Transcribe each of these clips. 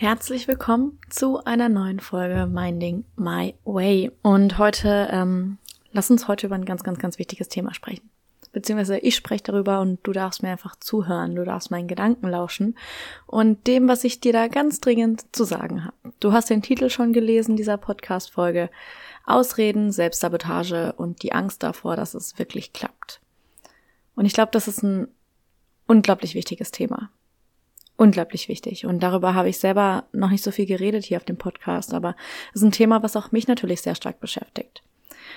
Herzlich willkommen zu einer neuen Folge Minding My Way. Und heute, ähm, lass uns heute über ein ganz, ganz, ganz wichtiges Thema sprechen. Beziehungsweise ich spreche darüber und du darfst mir einfach zuhören, du darfst meinen Gedanken lauschen und dem, was ich dir da ganz dringend zu sagen habe. Du hast den Titel schon gelesen dieser Podcast-Folge. Ausreden, Selbstsabotage und die Angst davor, dass es wirklich klappt. Und ich glaube, das ist ein unglaublich wichtiges Thema unglaublich wichtig. Und darüber habe ich selber noch nicht so viel geredet hier auf dem Podcast, aber es ist ein Thema, was auch mich natürlich sehr stark beschäftigt.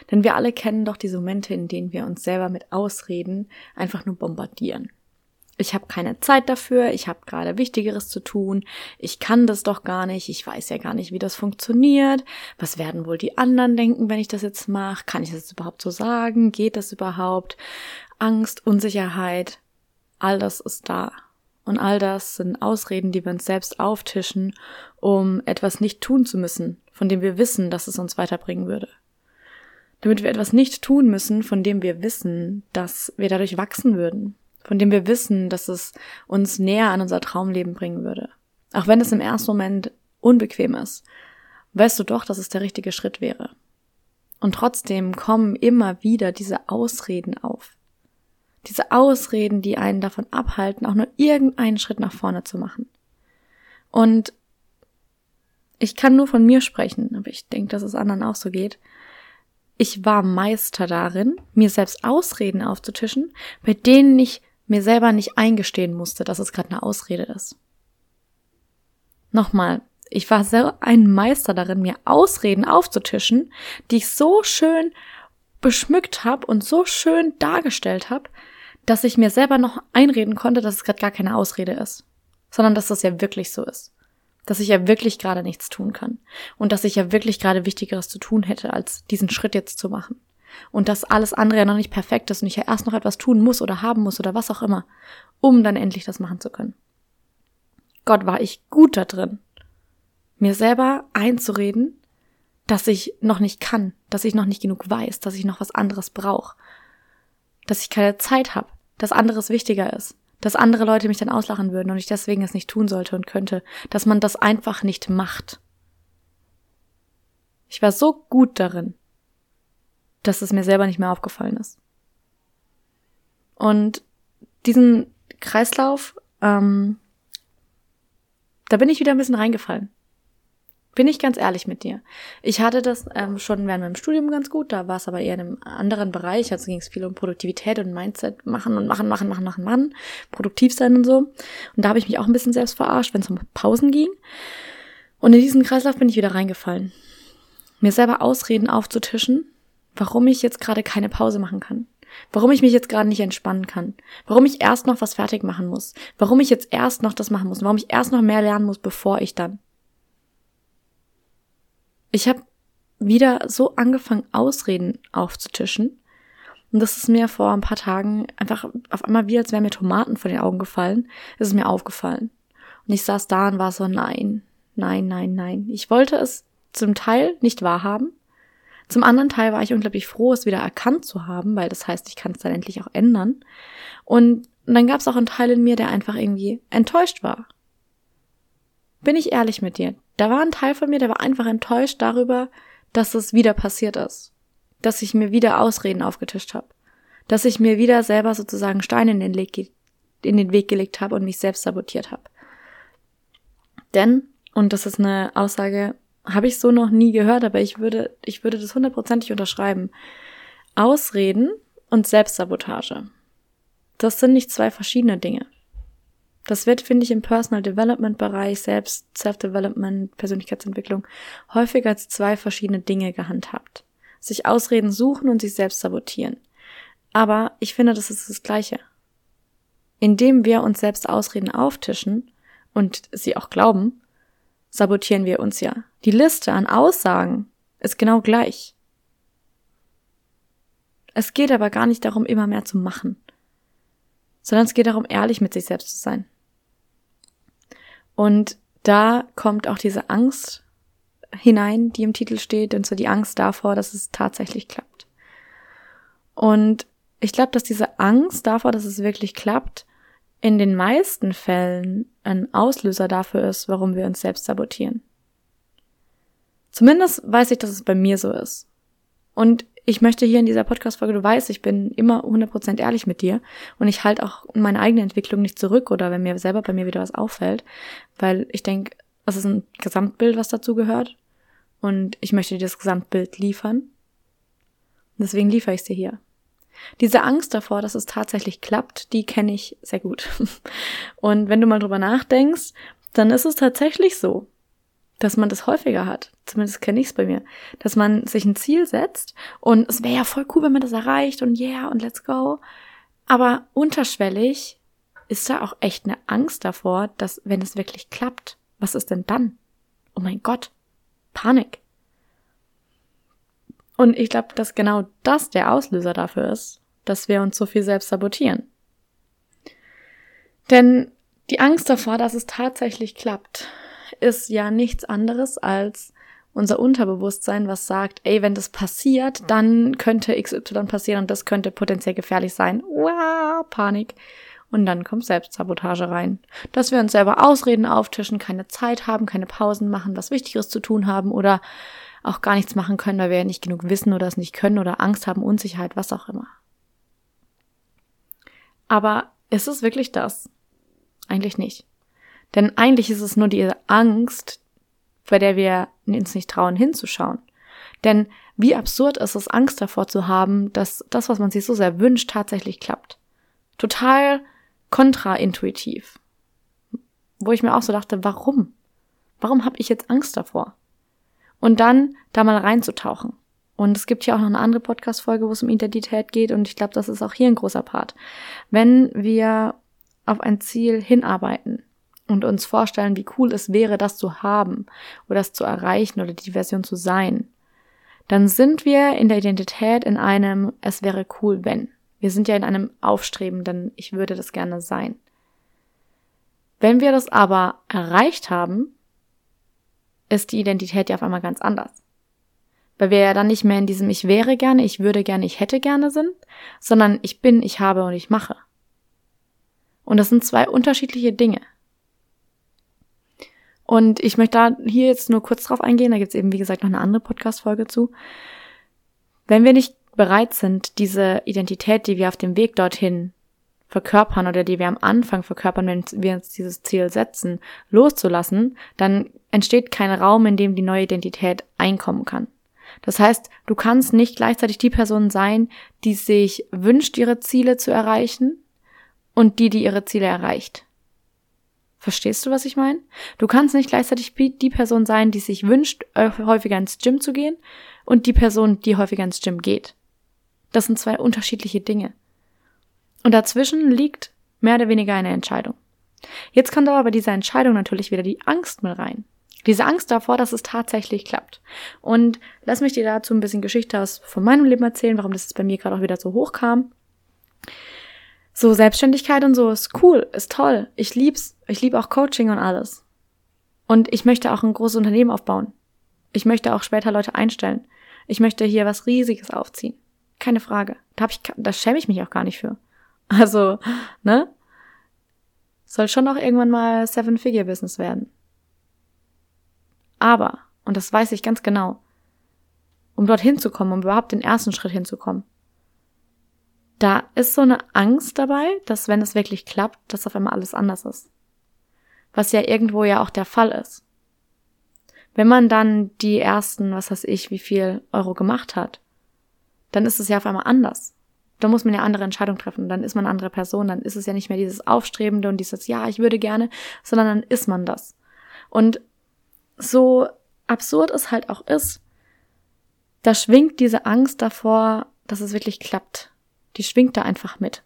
Denn wir alle kennen doch diese Momente, in denen wir uns selber mit Ausreden einfach nur bombardieren. Ich habe keine Zeit dafür, ich habe gerade Wichtigeres zu tun, ich kann das doch gar nicht, ich weiß ja gar nicht, wie das funktioniert, was werden wohl die anderen denken, wenn ich das jetzt mache, kann ich das überhaupt so sagen, geht das überhaupt, Angst, Unsicherheit, all das ist da. Und all das sind Ausreden, die wir uns selbst auftischen, um etwas nicht tun zu müssen, von dem wir wissen, dass es uns weiterbringen würde. Damit wir etwas nicht tun müssen, von dem wir wissen, dass wir dadurch wachsen würden, von dem wir wissen, dass es uns näher an unser Traumleben bringen würde. Auch wenn es im ersten Moment unbequem ist, weißt du doch, dass es der richtige Schritt wäre. Und trotzdem kommen immer wieder diese Ausreden auf. Diese Ausreden, die einen davon abhalten, auch nur irgendeinen Schritt nach vorne zu machen. Und ich kann nur von mir sprechen, aber ich denke, dass es anderen auch so geht. Ich war Meister darin, mir selbst Ausreden aufzutischen, bei denen ich mir selber nicht eingestehen musste, dass es gerade eine Ausrede ist. Nochmal, ich war so ein Meister darin, mir Ausreden aufzutischen, die ich so schön beschmückt habe und so schön dargestellt habe, dass ich mir selber noch einreden konnte, dass es gerade gar keine Ausrede ist, sondern dass das ja wirklich so ist. Dass ich ja wirklich gerade nichts tun kann. Und dass ich ja wirklich gerade Wichtigeres zu tun hätte, als diesen Schritt jetzt zu machen. Und dass alles andere ja noch nicht perfekt ist und ich ja erst noch etwas tun muss oder haben muss oder was auch immer, um dann endlich das machen zu können. Gott war ich gut da drin, mir selber einzureden, dass ich noch nicht kann, dass ich noch nicht genug weiß, dass ich noch was anderes brauche, dass ich keine Zeit habe, dass anderes wichtiger ist, dass andere Leute mich dann auslachen würden und ich deswegen es nicht tun sollte und könnte, dass man das einfach nicht macht. Ich war so gut darin, dass es mir selber nicht mehr aufgefallen ist. Und diesen Kreislauf, ähm, da bin ich wieder ein bisschen reingefallen. Bin ich ganz ehrlich mit dir. Ich hatte das ähm, schon während meinem Studium ganz gut, da war es aber eher in einem anderen Bereich, also ging es viel um Produktivität und Mindset, machen und machen, machen, machen, machen, machen, produktiv sein und so. Und da habe ich mich auch ein bisschen selbst verarscht, wenn es um Pausen ging. Und in diesen Kreislauf bin ich wieder reingefallen. Mir selber Ausreden aufzutischen, warum ich jetzt gerade keine Pause machen kann. Warum ich mich jetzt gerade nicht entspannen kann. Warum ich erst noch was fertig machen muss. Warum ich jetzt erst noch das machen muss. Warum ich erst noch mehr lernen muss, bevor ich dann. Ich habe wieder so angefangen, Ausreden aufzutischen. Und das ist mir vor ein paar Tagen einfach auf einmal wie, als wären mir Tomaten vor den Augen gefallen. ist Es mir aufgefallen. Und ich saß da und war so, nein, nein, nein, nein. Ich wollte es zum Teil nicht wahrhaben. Zum anderen Teil war ich unglaublich froh, es wieder erkannt zu haben, weil das heißt, ich kann es dann endlich auch ändern. Und, und dann gab es auch einen Teil in mir, der einfach irgendwie enttäuscht war. Bin ich ehrlich mit dir? Da war ein Teil von mir, der war einfach enttäuscht darüber, dass es wieder passiert ist. Dass ich mir wieder Ausreden aufgetischt habe. Dass ich mir wieder selber sozusagen Steine in den, in den Weg gelegt habe und mich selbst sabotiert habe. Denn, und das ist eine Aussage, habe ich so noch nie gehört, aber ich würde, ich würde das hundertprozentig unterschreiben. Ausreden und Selbstsabotage. Das sind nicht zwei verschiedene Dinge. Das wird, finde ich, im Personal Development Bereich, selbst Self-Development, Persönlichkeitsentwicklung, häufig als zwei verschiedene Dinge gehandhabt. Sich Ausreden suchen und sich selbst sabotieren. Aber ich finde, das ist das Gleiche. Indem wir uns selbst Ausreden auftischen und sie auch glauben, sabotieren wir uns ja. Die Liste an Aussagen ist genau gleich. Es geht aber gar nicht darum, immer mehr zu machen, sondern es geht darum, ehrlich mit sich selbst zu sein. Und da kommt auch diese Angst hinein, die im Titel steht, und so die Angst davor, dass es tatsächlich klappt. Und ich glaube, dass diese Angst davor, dass es wirklich klappt, in den meisten Fällen ein Auslöser dafür ist, warum wir uns selbst sabotieren. Zumindest weiß ich, dass es bei mir so ist. Und ich möchte hier in dieser Podcast-Folge, du weißt, ich bin immer 100% ehrlich mit dir und ich halte auch meine eigene Entwicklung nicht zurück oder wenn mir selber bei mir wieder was auffällt, weil ich denke, es ist ein Gesamtbild, was dazu gehört und ich möchte dir das Gesamtbild liefern. Deswegen liefere ich dir hier. Diese Angst davor, dass es tatsächlich klappt, die kenne ich sehr gut. Und wenn du mal drüber nachdenkst, dann ist es tatsächlich so, dass man das häufiger hat. Zumindest kenne ich es bei mir. Dass man sich ein Ziel setzt und es wäre ja voll cool, wenn man das erreicht und yeah und let's go. Aber unterschwellig ist da auch echt eine Angst davor, dass wenn es wirklich klappt, was ist denn dann? Oh mein Gott. Panik. Und ich glaube, dass genau das der Auslöser dafür ist, dass wir uns so viel selbst sabotieren. Denn die Angst davor, dass es tatsächlich klappt, ist ja nichts anderes als unser Unterbewusstsein, was sagt, ey, wenn das passiert, dann könnte XY passieren und das könnte potenziell gefährlich sein. Wow, Panik. Und dann kommt Selbstsabotage rein. Dass wir uns selber Ausreden auftischen, keine Zeit haben, keine Pausen machen, was Wichtigeres zu tun haben oder auch gar nichts machen können, weil wir ja nicht genug wissen oder es nicht können oder Angst haben, Unsicherheit, was auch immer. Aber ist es wirklich das? Eigentlich nicht. Denn eigentlich ist es nur die Angst, bei der wir uns nicht trauen hinzuschauen. Denn wie absurd ist es, Angst davor zu haben, dass das, was man sich so sehr wünscht, tatsächlich klappt. Total kontraintuitiv. Wo ich mir auch so dachte, warum? Warum habe ich jetzt Angst davor? Und dann da mal reinzutauchen. Und es gibt hier auch noch eine andere Podcast-Folge, wo es um Identität geht. Und ich glaube, das ist auch hier ein großer Part. Wenn wir auf ein Ziel hinarbeiten, und uns vorstellen, wie cool es wäre, das zu haben oder das zu erreichen oder die Version zu sein, dann sind wir in der Identität in einem es wäre cool, wenn. Wir sind ja in einem aufstrebenden ich würde das gerne sein. Wenn wir das aber erreicht haben, ist die Identität ja auf einmal ganz anders. Weil wir ja dann nicht mehr in diesem ich wäre gerne, ich würde gerne, ich hätte gerne sind, sondern ich bin, ich habe und ich mache. Und das sind zwei unterschiedliche Dinge. Und ich möchte da hier jetzt nur kurz drauf eingehen, da gibt's eben, wie gesagt, noch eine andere Podcast-Folge zu. Wenn wir nicht bereit sind, diese Identität, die wir auf dem Weg dorthin verkörpern oder die wir am Anfang verkörpern, wenn wir uns dieses Ziel setzen, loszulassen, dann entsteht kein Raum, in dem die neue Identität einkommen kann. Das heißt, du kannst nicht gleichzeitig die Person sein, die sich wünscht, ihre Ziele zu erreichen und die, die ihre Ziele erreicht. Verstehst du, was ich meine? Du kannst nicht gleichzeitig die Person sein, die sich wünscht, äh, häufiger ins Gym zu gehen und die Person, die häufiger ins Gym geht. Das sind zwei unterschiedliche Dinge. Und dazwischen liegt mehr oder weniger eine Entscheidung. Jetzt kommt aber bei dieser Entscheidung natürlich wieder die Angst mit rein. Diese Angst davor, dass es tatsächlich klappt. Und lass mich dir dazu ein bisschen Geschichte aus von meinem Leben erzählen, warum das bei mir gerade auch wieder so hoch kam. So Selbstständigkeit und so ist cool, ist toll. Ich lieb's. Ich liebe auch Coaching und alles. Und ich möchte auch ein großes Unternehmen aufbauen. Ich möchte auch später Leute einstellen. Ich möchte hier was Riesiges aufziehen. Keine Frage. Da, hab ich, da schäme ich mich auch gar nicht für. Also, ne? Soll schon auch irgendwann mal Seven-Figure-Business werden. Aber, und das weiß ich ganz genau, um dorthin zu kommen, um überhaupt den ersten Schritt hinzukommen, da ist so eine Angst dabei, dass wenn es wirklich klappt, dass auf einmal alles anders ist. Was ja irgendwo ja auch der Fall ist. Wenn man dann die ersten, was weiß ich, wie viel Euro gemacht hat, dann ist es ja auf einmal anders. Da muss man ja andere Entscheidungen treffen. Dann ist man eine andere Person. Dann ist es ja nicht mehr dieses Aufstrebende und dieses Ja, ich würde gerne, sondern dann ist man das. Und so absurd es halt auch ist, da schwingt diese Angst davor, dass es wirklich klappt. Die schwingt da einfach mit.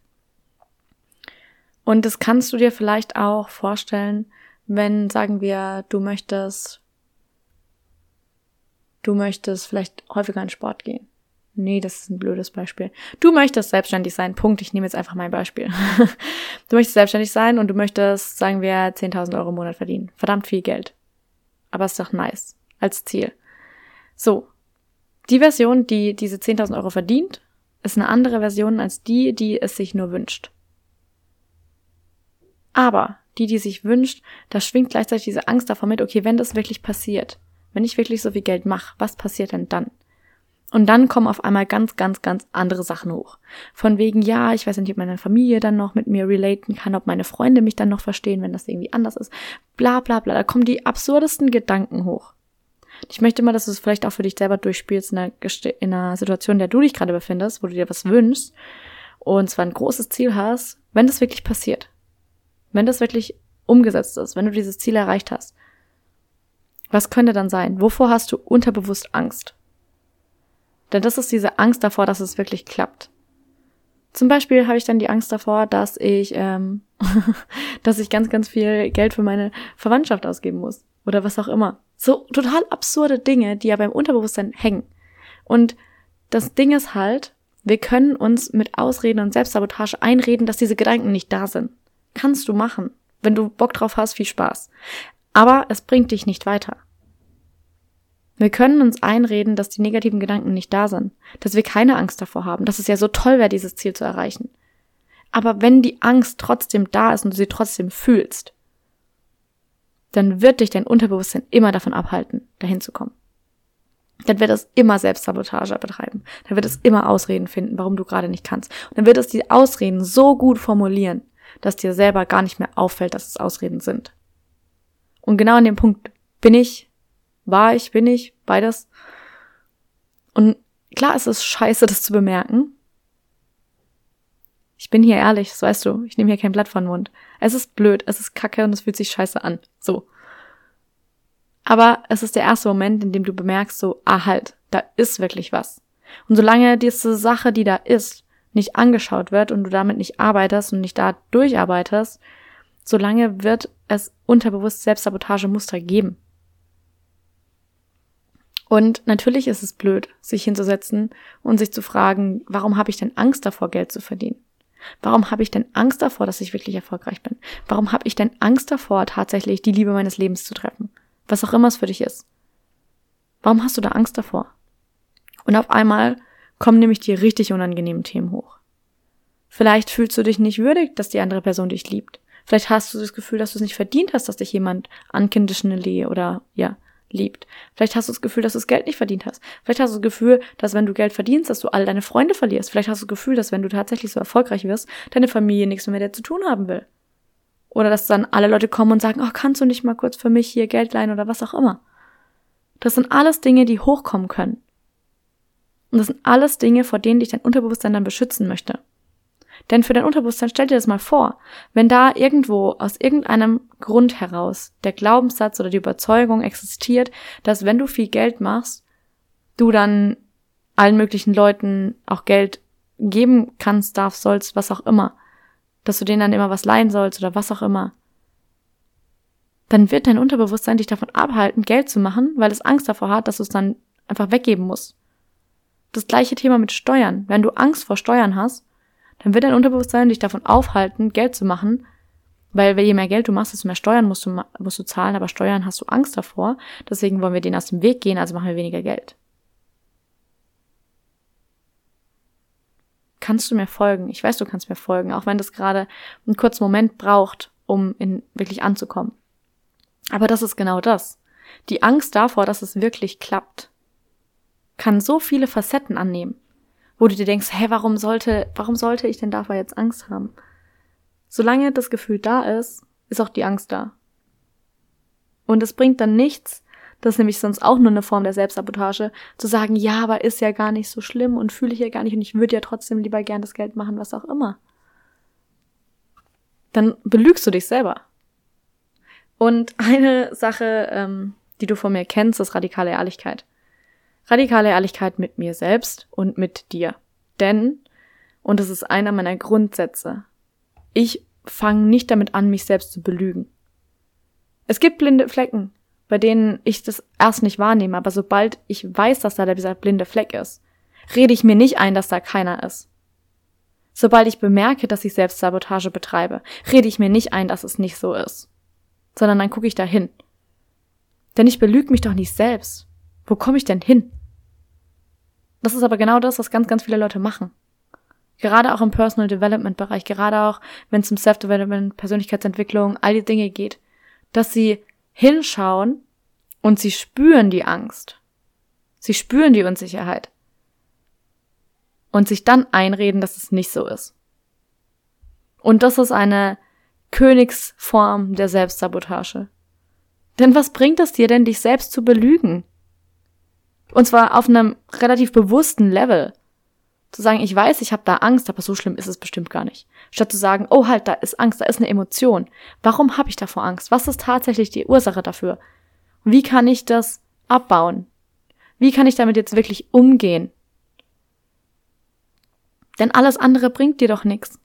Und das kannst du dir vielleicht auch vorstellen, wenn, sagen wir, du möchtest, du möchtest vielleicht häufiger in Sport gehen. Nee, das ist ein blödes Beispiel. Du möchtest selbstständig sein. Punkt. Ich nehme jetzt einfach mein Beispiel. du möchtest selbstständig sein und du möchtest, sagen wir, 10.000 Euro im Monat verdienen. Verdammt viel Geld. Aber ist doch nice. Als Ziel. So. Die Version, die diese 10.000 Euro verdient, ist eine andere Version als die, die es sich nur wünscht. Aber die, die sich wünscht, da schwingt gleichzeitig diese Angst davor mit, okay, wenn das wirklich passiert, wenn ich wirklich so viel Geld mache, was passiert denn dann? Und dann kommen auf einmal ganz, ganz, ganz andere Sachen hoch. Von wegen, ja, ich weiß nicht, ob meine Familie dann noch mit mir relaten kann, ob meine Freunde mich dann noch verstehen, wenn das irgendwie anders ist. Bla, bla, bla. Da kommen die absurdesten Gedanken hoch. Ich möchte mal, dass du es vielleicht auch für dich selber durchspielst in einer, in einer Situation, in der du dich gerade befindest, wo du dir was wünschst und zwar ein großes Ziel hast, wenn das wirklich passiert. Wenn das wirklich umgesetzt ist, wenn du dieses Ziel erreicht hast. Was könnte dann sein? Wovor hast du unterbewusst Angst? Denn das ist diese Angst davor, dass es wirklich klappt. Zum Beispiel habe ich dann die Angst davor, dass ich, ähm, dass ich ganz, ganz viel Geld für meine Verwandtschaft ausgeben muss. Oder was auch immer. So total absurde Dinge, die ja beim Unterbewusstsein hängen. Und das Ding ist halt, wir können uns mit Ausreden und Selbstsabotage einreden, dass diese Gedanken nicht da sind. Kannst du machen. Wenn du Bock drauf hast, viel Spaß. Aber es bringt dich nicht weiter. Wir können uns einreden, dass die negativen Gedanken nicht da sind, dass wir keine Angst davor haben, dass es ja so toll wäre, dieses Ziel zu erreichen. Aber wenn die Angst trotzdem da ist und du sie trotzdem fühlst, dann wird dich dein Unterbewusstsein immer davon abhalten, dahin zu kommen. Dann wird es immer Selbstsabotage betreiben. Dann wird es immer Ausreden finden, warum du gerade nicht kannst. Und dann wird es die Ausreden so gut formulieren, dass dir selber gar nicht mehr auffällt, dass es Ausreden sind. Und genau an dem Punkt bin ich war ich, bin ich, beides. Und klar ist es scheiße, das zu bemerken. Ich bin hier ehrlich, das weißt du. Ich nehme hier kein Blatt von Mund. Es ist blöd, es ist kacke und es fühlt sich scheiße an. So. Aber es ist der erste Moment, in dem du bemerkst, so, ah halt, da ist wirklich was. Und solange diese Sache, die da ist, nicht angeschaut wird und du damit nicht arbeitest und nicht da durcharbeitest, solange wird es unterbewusst Selbstsabotagemuster geben. Und natürlich ist es blöd, sich hinzusetzen und sich zu fragen, warum habe ich denn Angst davor, Geld zu verdienen? Warum habe ich denn Angst davor, dass ich wirklich erfolgreich bin? Warum habe ich denn Angst davor, tatsächlich die Liebe meines Lebens zu treffen? Was auch immer es für dich ist. Warum hast du da Angst davor? Und auf einmal kommen nämlich die richtig unangenehmen Themen hoch. Vielleicht fühlst du dich nicht würdig, dass die andere Person dich liebt. Vielleicht hast du das Gefühl, dass du es nicht verdient hast, dass dich jemand unconditionally oder ja, liebt. Vielleicht hast du das Gefühl, dass du das Geld nicht verdient hast. Vielleicht hast du das Gefühl, dass wenn du Geld verdienst, dass du all deine Freunde verlierst. Vielleicht hast du das Gefühl, dass wenn du tatsächlich so erfolgreich wirst, deine Familie nichts mehr mit dir zu tun haben will. Oder dass dann alle Leute kommen und sagen, oh, kannst du nicht mal kurz für mich hier Geld leihen oder was auch immer. Das sind alles Dinge, die hochkommen können. Und das sind alles Dinge, vor denen dich dein Unterbewusstsein dann beschützen möchte. Denn für dein Unterbewusstsein stell dir das mal vor, wenn da irgendwo aus irgendeinem Grund heraus der Glaubenssatz oder die Überzeugung existiert, dass wenn du viel Geld machst, du dann allen möglichen Leuten auch Geld geben kannst, darfst, sollst, was auch immer, dass du denen dann immer was leihen sollst oder was auch immer, dann wird dein Unterbewusstsein dich davon abhalten, Geld zu machen, weil es Angst davor hat, dass du es dann einfach weggeben musst. Das gleiche Thema mit Steuern. Wenn du Angst vor Steuern hast, dann wird dein Unterbewusstsein dich davon aufhalten, Geld zu machen, weil je mehr Geld du machst, desto mehr Steuern musst du, musst du zahlen, aber Steuern hast du Angst davor. Deswegen wollen wir denen aus dem Weg gehen, also machen wir weniger Geld. Kannst du mir folgen? Ich weiß, du kannst mir folgen, auch wenn das gerade einen kurzen Moment braucht, um in wirklich anzukommen. Aber das ist genau das. Die Angst davor, dass es wirklich klappt, kann so viele Facetten annehmen wo du dir denkst, hä, warum sollte, warum sollte ich denn davor jetzt Angst haben? Solange das Gefühl da ist, ist auch die Angst da. Und es bringt dann nichts, Das ist nämlich sonst auch nur eine Form der Selbstsabotage, zu sagen, ja, aber ist ja gar nicht so schlimm und fühle ich ja gar nicht und ich würde ja trotzdem lieber gern das Geld machen, was auch immer. Dann belügst du dich selber. Und eine Sache, ähm, die du von mir kennst, ist radikale Ehrlichkeit. Radikale Ehrlichkeit mit mir selbst und mit dir. Denn, und das ist einer meiner Grundsätze, ich fange nicht damit an, mich selbst zu belügen. Es gibt blinde Flecken, bei denen ich das erst nicht wahrnehme, aber sobald ich weiß, dass da dieser blinde Fleck ist, rede ich mir nicht ein, dass da keiner ist. Sobald ich bemerke, dass ich Selbstsabotage betreibe, rede ich mir nicht ein, dass es nicht so ist, sondern dann gucke ich da hin. Denn ich belüge mich doch nicht selbst. Wo komme ich denn hin? Das ist aber genau das, was ganz, ganz viele Leute machen. Gerade auch im Personal Development Bereich, gerade auch wenn es um Self-Development, Persönlichkeitsentwicklung, all die Dinge geht, dass sie hinschauen und sie spüren die Angst. Sie spüren die Unsicherheit. Und sich dann einreden, dass es nicht so ist. Und das ist eine Königsform der Selbstsabotage. Denn was bringt es dir denn, dich selbst zu belügen? Und zwar auf einem relativ bewussten Level. Zu sagen, ich weiß, ich habe da Angst, aber so schlimm ist es bestimmt gar nicht. Statt zu sagen, oh halt, da ist Angst, da ist eine Emotion. Warum habe ich davor Angst? Was ist tatsächlich die Ursache dafür? Wie kann ich das abbauen? Wie kann ich damit jetzt wirklich umgehen? Denn alles andere bringt dir doch nichts.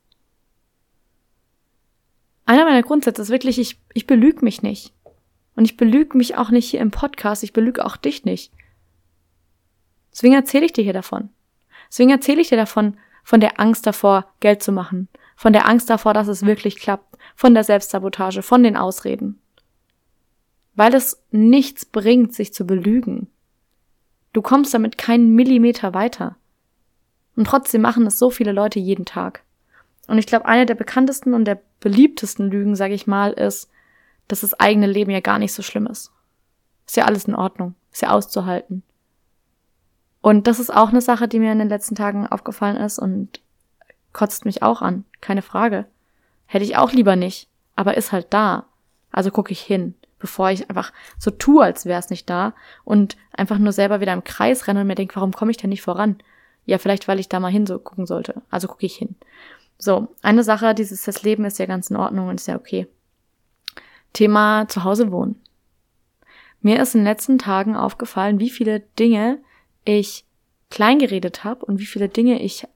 Einer meiner Grundsätze ist wirklich, ich, ich belüge mich nicht. Und ich belüge mich auch nicht hier im Podcast, ich belüge auch dich nicht. Deswegen erzähle ich dir hier davon. Deswegen erzähle ich dir davon, von der Angst davor, Geld zu machen, von der Angst davor, dass es wirklich klappt, von der Selbstsabotage, von den Ausreden. Weil es nichts bringt, sich zu belügen. Du kommst damit keinen Millimeter weiter. Und trotzdem machen es so viele Leute jeden Tag. Und ich glaube, eine der bekanntesten und der beliebtesten Lügen, sage ich mal, ist, dass das eigene Leben ja gar nicht so schlimm ist. Ist ja alles in Ordnung, ist ja auszuhalten. Und das ist auch eine Sache, die mir in den letzten Tagen aufgefallen ist und kotzt mich auch an, keine Frage. Hätte ich auch lieber nicht, aber ist halt da. Also gucke ich hin, bevor ich einfach so tue, als wäre es nicht da und einfach nur selber wieder im Kreis renne und mir denke, warum komme ich denn nicht voran? Ja, vielleicht, weil ich da mal hin so gucken sollte. Also gucke ich hin. So, eine Sache, dieses das Leben ist ja ganz in Ordnung und ist ja okay. Thema zu Hause wohnen. Mir ist in den letzten Tagen aufgefallen, wie viele Dinge ich klein geredet habe und wie viele Dinge ich,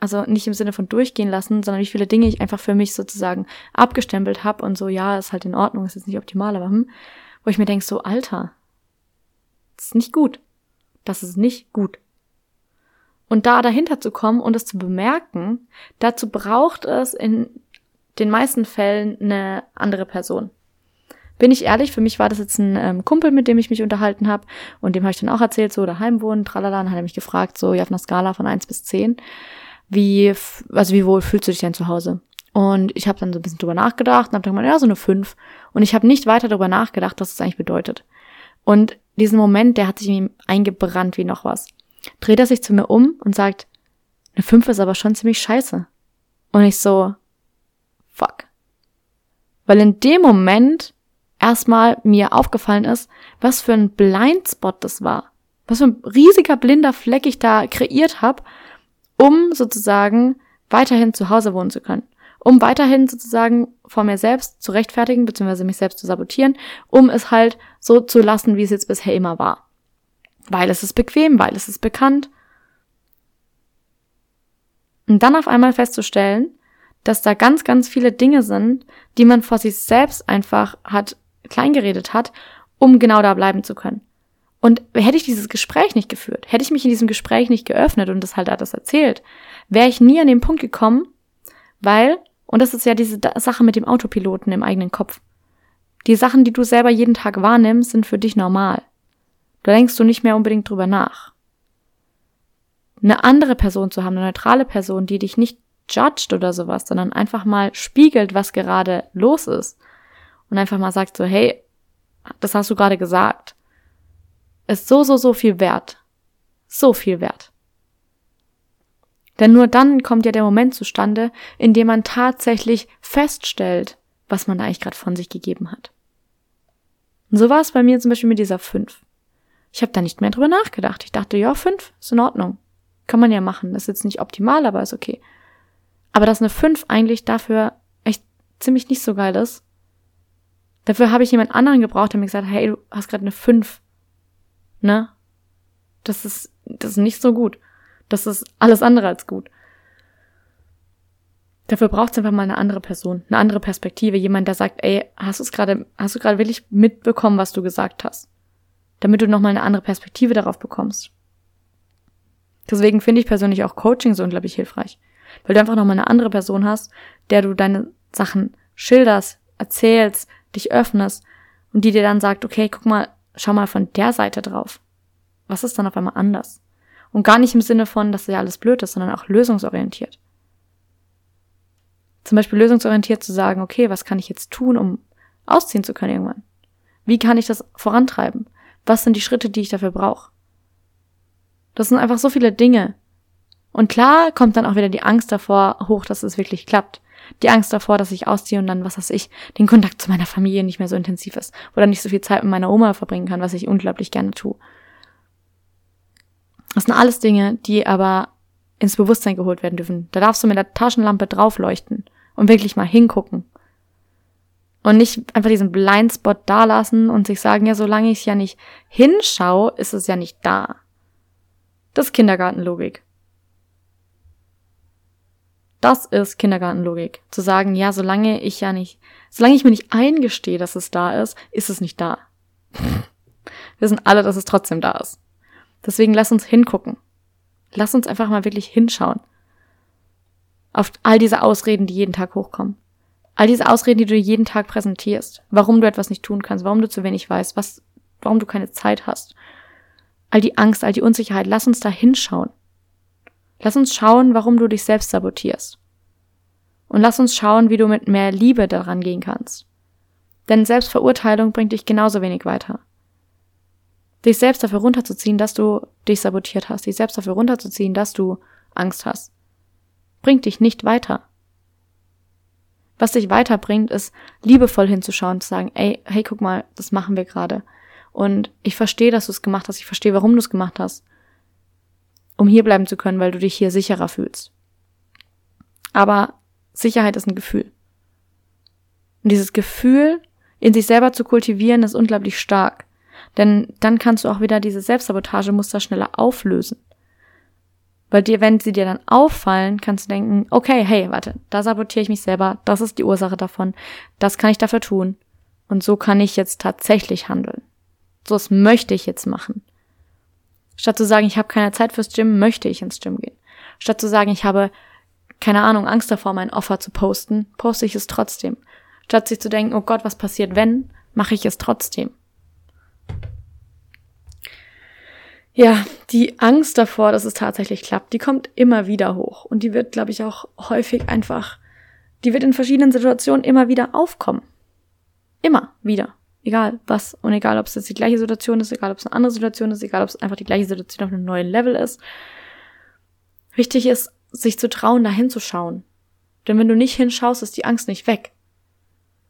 also nicht im Sinne von durchgehen lassen, sondern wie viele Dinge ich einfach für mich sozusagen abgestempelt habe und so, ja, ist halt in Ordnung, ist jetzt nicht optimal, aber hm, wo ich mir denke, so, Alter, das ist nicht gut. Das ist nicht gut. Und da dahinter zu kommen und es zu bemerken, dazu braucht es in den meisten Fällen eine andere Person. Bin ich ehrlich, für mich war das jetzt ein ähm, Kumpel, mit dem ich mich unterhalten habe und dem habe ich dann auch erzählt, so daheim wohnen, tralala, und hat er mich gefragt, so ja, auf einer Skala von eins bis zehn, wie, also wie wohl fühlst du dich denn zu Hause? Und ich habe dann so ein bisschen drüber nachgedacht und habe dann gemeint, ja, so eine fünf. Und ich habe nicht weiter darüber nachgedacht, was das eigentlich bedeutet. Und diesen Moment, der hat sich ihm eingebrannt wie noch was. Dreht er sich zu mir um und sagt, eine fünf ist aber schon ziemlich scheiße. Und ich so, fuck. Weil in dem Moment erstmal mir aufgefallen ist, was für ein Blindspot das war. Was für ein riesiger blinder Fleck ich da kreiert habe, um sozusagen weiterhin zu Hause wohnen zu können. Um weiterhin sozusagen vor mir selbst zu rechtfertigen, beziehungsweise mich selbst zu sabotieren, um es halt so zu lassen, wie es jetzt bisher immer war. Weil es ist bequem, weil es ist bekannt. Und dann auf einmal festzustellen, dass da ganz, ganz viele Dinge sind, die man vor sich selbst einfach hat kleingeredet hat, um genau da bleiben zu können. Und hätte ich dieses Gespräch nicht geführt, hätte ich mich in diesem Gespräch nicht geöffnet und das halt alles erzählt, wäre ich nie an den Punkt gekommen, weil, und das ist ja diese Sache mit dem Autopiloten im eigenen Kopf, die Sachen, die du selber jeden Tag wahrnimmst, sind für dich normal. Da denkst du nicht mehr unbedingt drüber nach. Eine andere Person zu haben, eine neutrale Person, die dich nicht judgt oder sowas, sondern einfach mal spiegelt, was gerade los ist und einfach mal sagt so, hey, das hast du gerade gesagt, ist so, so, so viel wert. So viel wert. Denn nur dann kommt ja der Moment zustande, in dem man tatsächlich feststellt, was man da eigentlich gerade von sich gegeben hat. Und so war es bei mir zum Beispiel mit dieser 5. Ich habe da nicht mehr drüber nachgedacht. Ich dachte, ja, fünf ist in Ordnung. Kann man ja machen. Das ist jetzt nicht optimal, aber ist okay. Aber dass eine fünf eigentlich dafür echt ziemlich nicht so geil ist, dafür habe ich jemand anderen gebraucht, der mir gesagt hat, hey, du hast gerade eine fünf. Ne? Das ist, das ist nicht so gut. Das ist alles andere als gut. Dafür braucht es einfach mal eine andere Person, eine andere Perspektive, jemand, der sagt, ey, hast du es gerade, hast du gerade wirklich mitbekommen, was du gesagt hast? Damit du nochmal eine andere Perspektive darauf bekommst. Deswegen finde ich persönlich auch Coaching so unglaublich hilfreich. Weil du einfach nochmal eine andere Person hast, der du deine Sachen schilderst, erzählst, dich öffnest und die dir dann sagt, okay, guck mal, schau mal von der Seite drauf. Was ist dann auf einmal anders? Und gar nicht im Sinne von, dass ja alles blöd ist, sondern auch lösungsorientiert. Zum Beispiel lösungsorientiert zu sagen, okay, was kann ich jetzt tun, um ausziehen zu können irgendwann? Wie kann ich das vorantreiben? Was sind die Schritte, die ich dafür brauche? Das sind einfach so viele Dinge. Und klar kommt dann auch wieder die Angst davor hoch, dass es wirklich klappt. Die Angst davor, dass ich ausziehe und dann, was weiß ich, den Kontakt zu meiner Familie nicht mehr so intensiv ist. Oder nicht so viel Zeit mit meiner Oma verbringen kann, was ich unglaublich gerne tue. Das sind alles Dinge, die aber ins Bewusstsein geholt werden dürfen. Da darfst du mit der Taschenlampe draufleuchten und wirklich mal hingucken. Und nicht einfach diesen Blindspot da lassen und sich sagen, ja, solange ich ja nicht hinschaue, ist es ja nicht da. Das ist Kindergartenlogik. Das ist Kindergartenlogik. Zu sagen, ja, solange ich ja nicht, solange ich mir nicht eingestehe, dass es da ist, ist es nicht da. Wir wissen alle, dass es trotzdem da ist. Deswegen lass uns hingucken. Lass uns einfach mal wirklich hinschauen. Auf all diese Ausreden, die jeden Tag hochkommen. All diese Ausreden, die du jeden Tag präsentierst. Warum du etwas nicht tun kannst, warum du zu wenig weißt, was, warum du keine Zeit hast. All die Angst, all die Unsicherheit, lass uns da hinschauen. Lass uns schauen, warum du dich selbst sabotierst. Und lass uns schauen, wie du mit mehr Liebe daran gehen kannst. Denn Selbstverurteilung bringt dich genauso wenig weiter dich selbst dafür runterzuziehen, dass du dich sabotiert hast, dich selbst dafür runterzuziehen, dass du Angst hast, bringt dich nicht weiter. Was dich weiterbringt, ist liebevoll hinzuschauen, zu sagen, ey, hey, guck mal, das machen wir gerade. Und ich verstehe, dass du es gemacht hast, ich verstehe, warum du es gemacht hast. Um hier bleiben zu können, weil du dich hier sicherer fühlst. Aber Sicherheit ist ein Gefühl. Und dieses Gefühl in sich selber zu kultivieren, ist unglaublich stark. Denn dann kannst du auch wieder diese Selbstsabotagemuster schneller auflösen. Weil dir, wenn sie dir dann auffallen, kannst du denken, okay, hey, warte, da sabotiere ich mich selber, das ist die Ursache davon, das kann ich dafür tun. Und so kann ich jetzt tatsächlich handeln. So das möchte ich jetzt machen. Statt zu sagen, ich habe keine Zeit fürs Gym, möchte ich ins Gym gehen. Statt zu sagen, ich habe keine Ahnung, Angst davor, mein Offer zu posten, poste ich es trotzdem. Statt sich zu denken, oh Gott, was passiert wenn, mache ich es trotzdem. Ja, die Angst davor, dass es tatsächlich klappt, die kommt immer wieder hoch. Und die wird, glaube ich, auch häufig einfach, die wird in verschiedenen Situationen immer wieder aufkommen. Immer wieder. Egal was. Und egal, ob es jetzt die gleiche Situation ist, egal, ob es eine andere Situation ist, egal, ob es einfach die gleiche Situation auf einem neuen Level ist. Wichtig ist, sich zu trauen, da hinzuschauen. Denn wenn du nicht hinschaust, ist die Angst nicht weg.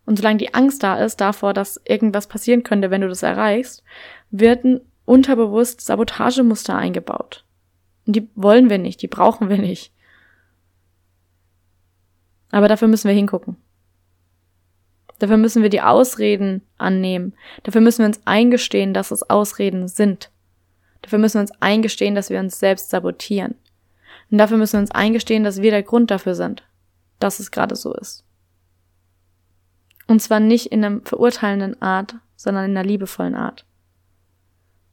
Und solange die Angst da ist davor, dass irgendwas passieren könnte, wenn du das erreichst, wird ein unterbewusst Sabotagemuster eingebaut. Und die wollen wir nicht, die brauchen wir nicht. Aber dafür müssen wir hingucken. Dafür müssen wir die Ausreden annehmen. Dafür müssen wir uns eingestehen, dass es Ausreden sind. Dafür müssen wir uns eingestehen, dass wir uns selbst sabotieren. Und dafür müssen wir uns eingestehen, dass wir der Grund dafür sind, dass es gerade so ist. Und zwar nicht in einer verurteilenden Art, sondern in einer liebevollen Art.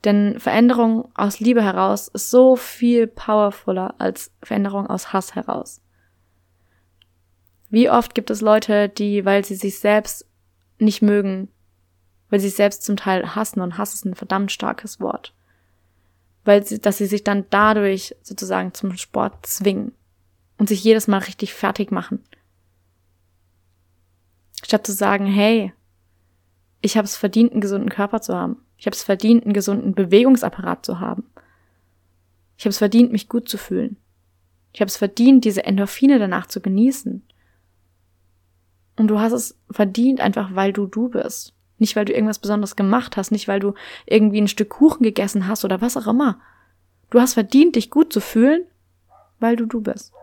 Denn Veränderung aus Liebe heraus ist so viel powerfuler als Veränderung aus Hass heraus. Wie oft gibt es Leute, die, weil sie sich selbst nicht mögen, weil sie sich selbst zum Teil hassen und Hass ist ein verdammt starkes Wort, weil sie, dass sie sich dann dadurch sozusagen zum Sport zwingen und sich jedes Mal richtig fertig machen. Statt zu sagen, hey, ich habe es verdient, einen gesunden Körper zu haben. Ich habe es verdient, einen gesunden Bewegungsapparat zu haben. Ich habe es verdient, mich gut zu fühlen. Ich habe es verdient, diese Endorphine danach zu genießen. Und du hast es verdient, einfach weil du du bist. Nicht, weil du irgendwas Besonderes gemacht hast, nicht, weil du irgendwie ein Stück Kuchen gegessen hast oder was auch immer. Du hast verdient, dich gut zu fühlen, weil du du bist.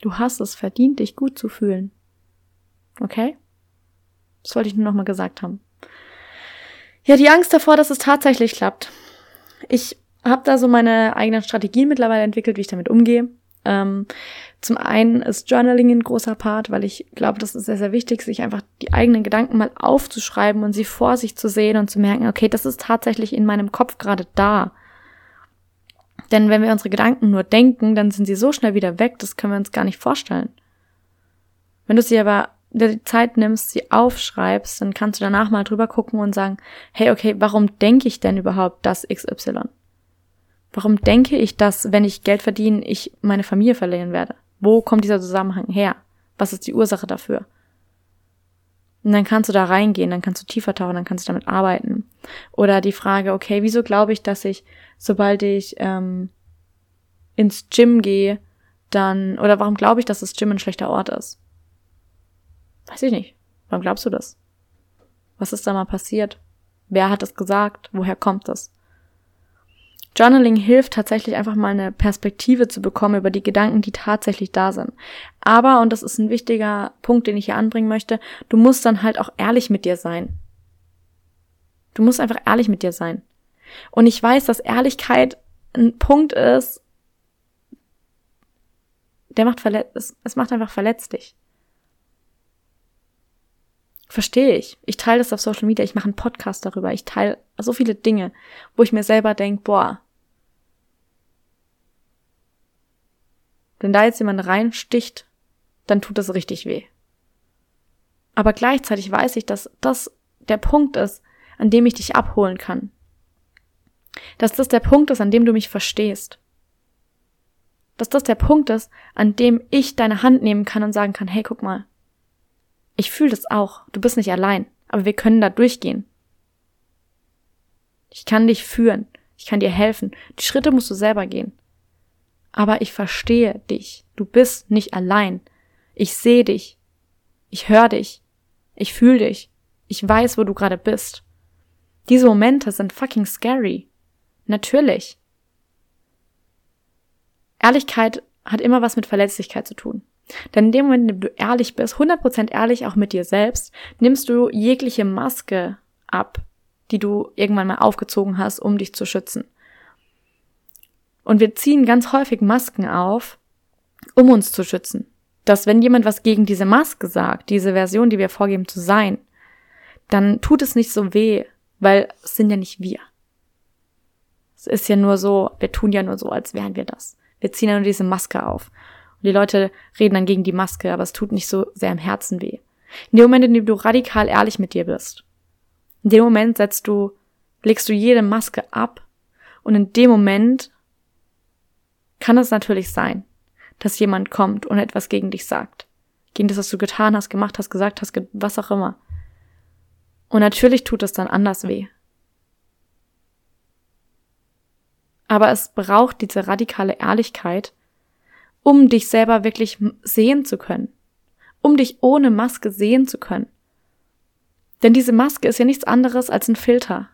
Du hast es verdient, dich gut zu fühlen. Okay? Das wollte ich nur nochmal gesagt haben. Ja, die Angst davor, dass es tatsächlich klappt. Ich habe da so meine eigenen Strategien mittlerweile entwickelt, wie ich damit umgehe. Ähm, zum einen ist Journaling ein großer Part, weil ich glaube, das ist sehr, sehr wichtig, sich einfach die eigenen Gedanken mal aufzuschreiben und sie vor sich zu sehen und zu merken, okay, das ist tatsächlich in meinem Kopf gerade da. Denn wenn wir unsere Gedanken nur denken, dann sind sie so schnell wieder weg, das können wir uns gar nicht vorstellen. Wenn du sie aber die Zeit nimmst, sie aufschreibst, dann kannst du danach mal drüber gucken und sagen, hey, okay, warum denke ich denn überhaupt das XY? Warum denke ich, dass, wenn ich Geld verdiene, ich meine Familie verlieren werde? Wo kommt dieser Zusammenhang her? Was ist die Ursache dafür? Und dann kannst du da reingehen, dann kannst du tiefer tauchen, dann kannst du damit arbeiten. Oder die Frage, okay, wieso glaube ich, dass ich, sobald ich ähm, ins Gym gehe, dann, oder warum glaube ich, dass das Gym ein schlechter Ort ist? Weiß ich nicht. Warum glaubst du das? Was ist da mal passiert? Wer hat es gesagt? Woher kommt das? Journaling hilft tatsächlich einfach mal eine Perspektive zu bekommen über die Gedanken, die tatsächlich da sind. Aber, und das ist ein wichtiger Punkt, den ich hier anbringen möchte, du musst dann halt auch ehrlich mit dir sein. Du musst einfach ehrlich mit dir sein. Und ich weiß, dass Ehrlichkeit ein Punkt ist, der macht verletzt, es macht einfach verletzlich. Verstehe ich. Ich teile das auf Social Media, ich mache einen Podcast darüber, ich teile so viele Dinge, wo ich mir selber denke, boah, wenn da jetzt jemand reinsticht, dann tut das richtig weh. Aber gleichzeitig weiß ich, dass das der Punkt ist, an dem ich dich abholen kann. Dass das der Punkt ist, an dem du mich verstehst. Dass das der Punkt ist, an dem ich deine Hand nehmen kann und sagen kann, hey, guck mal, ich fühle das auch. Du bist nicht allein. Aber wir können da durchgehen. Ich kann dich führen. Ich kann dir helfen. Die Schritte musst du selber gehen. Aber ich verstehe dich. Du bist nicht allein. Ich sehe dich. Ich höre dich. Ich fühle dich. Ich weiß, wo du gerade bist. Diese Momente sind fucking scary. Natürlich. Ehrlichkeit hat immer was mit Verletzlichkeit zu tun. Denn in dem Moment, in dem du ehrlich bist, 100% ehrlich auch mit dir selbst, nimmst du jegliche Maske ab, die du irgendwann mal aufgezogen hast, um dich zu schützen. Und wir ziehen ganz häufig Masken auf, um uns zu schützen. Dass wenn jemand was gegen diese Maske sagt, diese Version, die wir vorgeben zu sein, dann tut es nicht so weh, weil es sind ja nicht wir. Es ist ja nur so, wir tun ja nur so, als wären wir das. Wir ziehen ja nur diese Maske auf. Und die Leute reden dann gegen die Maske, aber es tut nicht so sehr im Herzen weh. In dem Moment, in dem du radikal ehrlich mit dir bist, in dem Moment setzt du, legst du jede Maske ab und in dem Moment kann es natürlich sein, dass jemand kommt und etwas gegen dich sagt. Gegen das, was du getan hast, gemacht hast, gesagt hast, was auch immer. Und natürlich tut es dann anders weh. Aber es braucht diese radikale Ehrlichkeit, um dich selber wirklich sehen zu können, um dich ohne Maske sehen zu können. Denn diese Maske ist ja nichts anderes als ein Filter.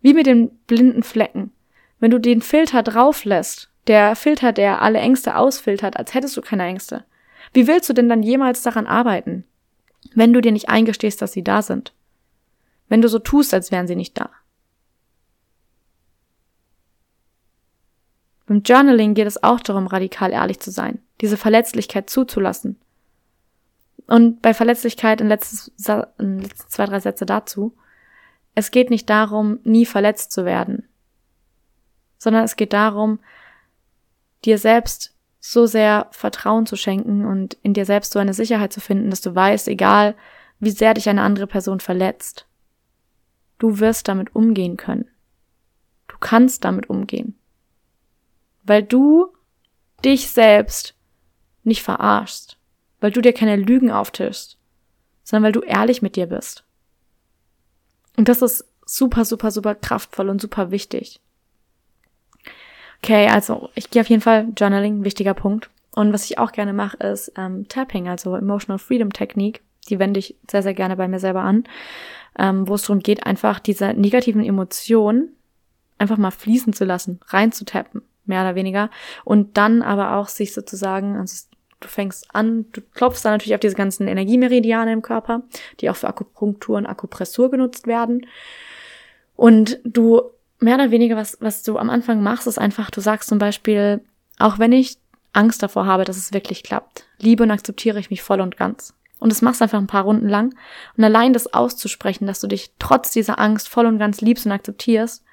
Wie mit den blinden Flecken. Wenn du den Filter drauf lässt, der Filter, der alle Ängste ausfiltert, als hättest du keine Ängste, wie willst du denn dann jemals daran arbeiten, wenn du dir nicht eingestehst, dass sie da sind? Wenn du so tust, als wären sie nicht da? Beim Journaling geht es auch darum, radikal ehrlich zu sein, diese Verletzlichkeit zuzulassen. Und bei Verletzlichkeit in letzten, zwei, drei Sätze dazu. Es geht nicht darum, nie verletzt zu werden, sondern es geht darum, dir selbst so sehr Vertrauen zu schenken und in dir selbst so eine Sicherheit zu finden, dass du weißt, egal wie sehr dich eine andere Person verletzt, du wirst damit umgehen können. Du kannst damit umgehen weil du dich selbst nicht verarschst, weil du dir keine Lügen auftischst, sondern weil du ehrlich mit dir bist. Und das ist super, super, super kraftvoll und super wichtig. Okay, also ich gehe auf jeden Fall Journaling, wichtiger Punkt. Und was ich auch gerne mache, ist ähm, Tapping, also Emotional Freedom Technique. Die wende ich sehr, sehr gerne bei mir selber an, ähm, wo es darum geht, einfach diese negativen Emotionen einfach mal fließen zu lassen, reinzutappen, mehr oder weniger. Und dann aber auch sich sozusagen, also du fängst an, du klopfst dann natürlich auf diese ganzen Energiemeridiane im Körper, die auch für Akupunktur und Akupressur genutzt werden. Und du mehr oder weniger, was, was du am Anfang machst, ist einfach, du sagst zum Beispiel, auch wenn ich Angst davor habe, dass es wirklich klappt, liebe und akzeptiere ich mich voll und ganz. Und das machst einfach ein paar Runden lang. Und allein das auszusprechen, dass du dich trotz dieser Angst voll und ganz liebst und akzeptierst,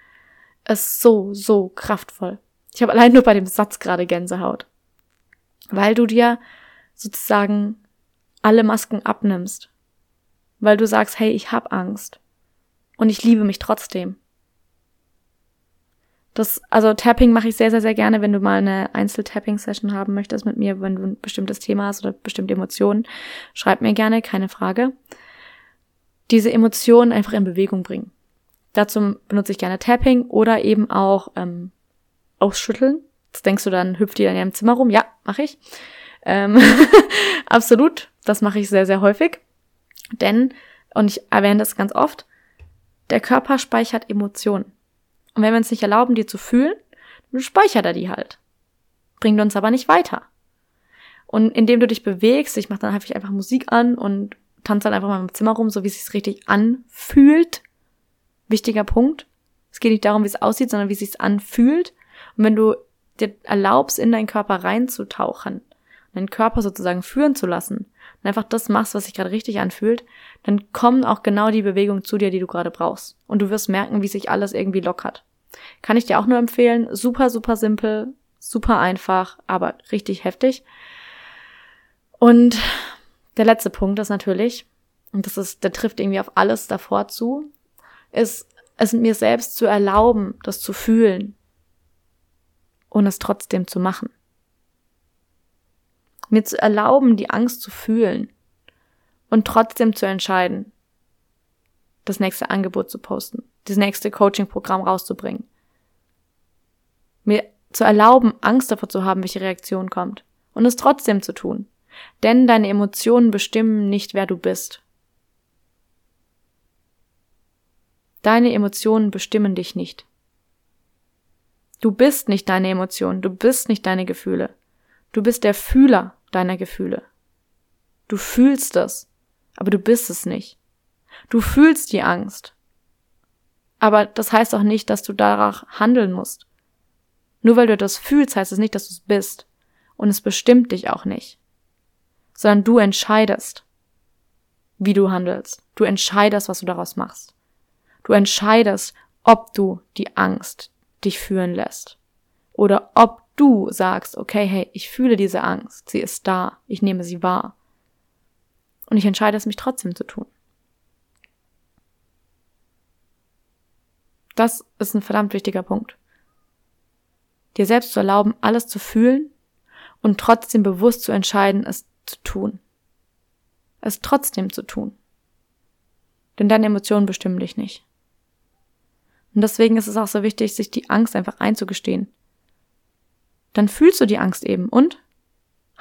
ist so, so kraftvoll. Ich habe allein nur bei dem Satz gerade Gänsehaut. Weil du dir sozusagen alle Masken abnimmst. Weil du sagst, hey, ich habe Angst. Und ich liebe mich trotzdem. Das, also Tapping mache ich sehr, sehr, sehr gerne, wenn du mal eine Einzel-Tapping-Session haben möchtest mit mir, wenn du ein bestimmtes Thema hast oder bestimmte Emotionen. Schreib mir gerne, keine Frage. Diese Emotionen einfach in Bewegung bringen. Dazu benutze ich gerne Tapping oder eben auch ähm, Ausschütteln. Das denkst du dann, hüpft die dann in ihrem Zimmer rum? Ja, mache ich. Ähm, absolut, das mache ich sehr, sehr häufig. Denn, und ich erwähne das ganz oft, der Körper speichert Emotionen. Und wenn wir uns nicht erlauben, die zu fühlen, dann speichert er die halt. Bringt uns aber nicht weiter. Und indem du dich bewegst, ich mache dann häufig einfach Musik an und tanze dann einfach mal im Zimmer rum, so wie es sich richtig anfühlt. Wichtiger Punkt. Es geht nicht darum, wie es aussieht, sondern wie es sich anfühlt. Und wenn du dir erlaubst, in deinen Körper reinzutauchen, deinen Körper sozusagen führen zu lassen und einfach das machst, was sich gerade richtig anfühlt, dann kommen auch genau die Bewegungen zu dir, die du gerade brauchst. Und du wirst merken, wie sich alles irgendwie lockert. Kann ich dir auch nur empfehlen. Super, super simpel, super einfach, aber richtig heftig. Und der letzte Punkt ist natürlich, und das ist, der trifft irgendwie auf alles davor zu, ist es mir selbst zu erlauben, das zu fühlen und es trotzdem zu machen. Mir zu erlauben, die Angst zu fühlen und trotzdem zu entscheiden, das nächste Angebot zu posten das nächste Coaching-Programm rauszubringen. Mir zu erlauben, Angst davor zu haben, welche Reaktion kommt. Und es trotzdem zu tun. Denn deine Emotionen bestimmen nicht, wer du bist. Deine Emotionen bestimmen dich nicht. Du bist nicht deine Emotionen, du bist nicht deine Gefühle. Du bist der Fühler deiner Gefühle. Du fühlst es, aber du bist es nicht. Du fühlst die Angst, aber das heißt auch nicht, dass du danach handeln musst. Nur weil du das fühlst, heißt es nicht, dass du es bist. Und es bestimmt dich auch nicht. Sondern du entscheidest, wie du handelst. Du entscheidest, was du daraus machst. Du entscheidest, ob du die Angst dich führen lässt. Oder ob du sagst, okay, hey, ich fühle diese Angst. Sie ist da. Ich nehme sie wahr. Und ich entscheide es, mich trotzdem zu tun. Das ist ein verdammt wichtiger Punkt. Dir selbst zu erlauben, alles zu fühlen und trotzdem bewusst zu entscheiden, es zu tun. Es trotzdem zu tun. Denn deine Emotionen bestimmen dich nicht. Und deswegen ist es auch so wichtig, sich die Angst einfach einzugestehen. Dann fühlst du die Angst eben. Und?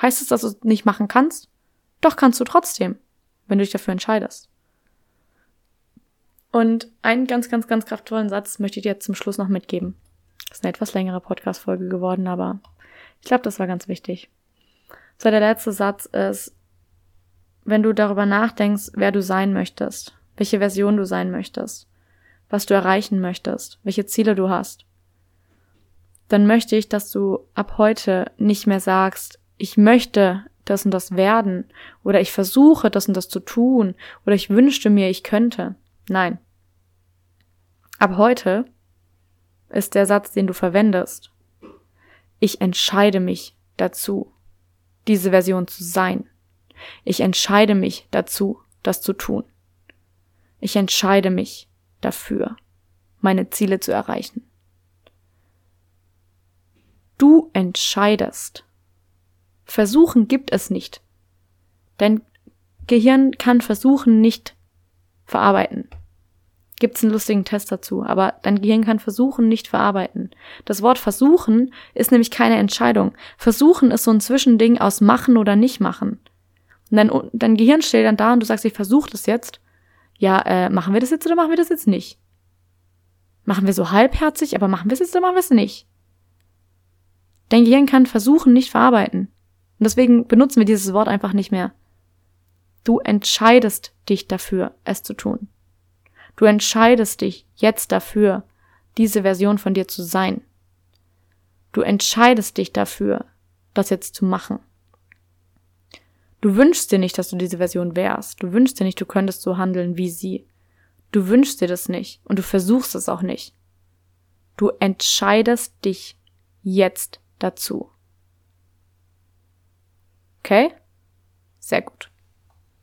Heißt es, dass du es nicht machen kannst? Doch kannst du trotzdem, wenn du dich dafür entscheidest. Und einen ganz, ganz, ganz kraftvollen Satz möchte ich dir jetzt zum Schluss noch mitgeben. Das ist eine etwas längere Podcast-Folge geworden, aber ich glaube, das war ganz wichtig. So, der letzte Satz ist, wenn du darüber nachdenkst, wer du sein möchtest, welche Version du sein möchtest, was du erreichen möchtest, welche Ziele du hast, dann möchte ich, dass du ab heute nicht mehr sagst, ich möchte das und das werden oder ich versuche das und das zu tun oder ich wünschte mir, ich könnte, Nein. Ab heute ist der Satz, den du verwendest. Ich entscheide mich dazu, diese Version zu sein. Ich entscheide mich dazu, das zu tun. Ich entscheide mich dafür, meine Ziele zu erreichen. Du entscheidest. Versuchen gibt es nicht. Dein Gehirn kann Versuchen nicht verarbeiten. Gibt es einen lustigen Test dazu, aber dein Gehirn kann versuchen, nicht verarbeiten. Das Wort versuchen ist nämlich keine Entscheidung. Versuchen ist so ein Zwischending aus machen oder nicht machen. Und dein, dein Gehirn steht dann da und du sagst, ich versuche das jetzt. Ja, äh, machen wir das jetzt oder machen wir das jetzt nicht? Machen wir so halbherzig, aber machen wir es jetzt oder machen wir es nicht? Dein Gehirn kann versuchen, nicht verarbeiten. Und deswegen benutzen wir dieses Wort einfach nicht mehr. Du entscheidest dich dafür, es zu tun. Du entscheidest dich jetzt dafür, diese Version von dir zu sein. Du entscheidest dich dafür, das jetzt zu machen. Du wünschst dir nicht, dass du diese Version wärst. Du wünschst dir nicht, du könntest so handeln wie sie. Du wünschst dir das nicht und du versuchst es auch nicht. Du entscheidest dich jetzt dazu. Okay? Sehr gut.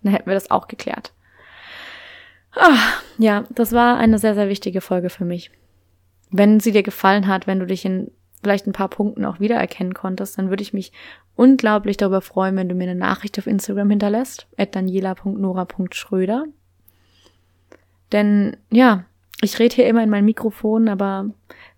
Dann hätten wir das auch geklärt. Ah, ja, das war eine sehr, sehr wichtige Folge für mich. Wenn sie dir gefallen hat, wenn du dich in vielleicht ein paar Punkten auch wiedererkennen konntest, dann würde ich mich unglaublich darüber freuen, wenn du mir eine Nachricht auf Instagram hinterlässt, at daniela.nora.schröder. Denn ja, ich rede hier immer in mein Mikrofon, aber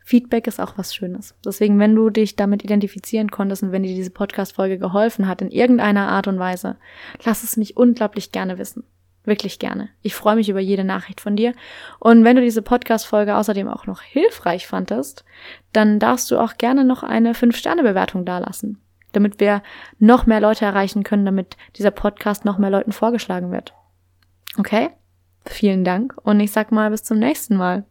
Feedback ist auch was Schönes. Deswegen, wenn du dich damit identifizieren konntest und wenn dir diese Podcast-Folge geholfen hat in irgendeiner Art und Weise, lass es mich unglaublich gerne wissen. Wirklich gerne. Ich freue mich über jede Nachricht von dir. Und wenn du diese Podcast-Folge außerdem auch noch hilfreich fandest, dann darfst du auch gerne noch eine 5-Sterne-Bewertung dalassen, damit wir noch mehr Leute erreichen können, damit dieser Podcast noch mehr Leuten vorgeschlagen wird. Okay? Vielen Dank und ich sag mal bis zum nächsten Mal.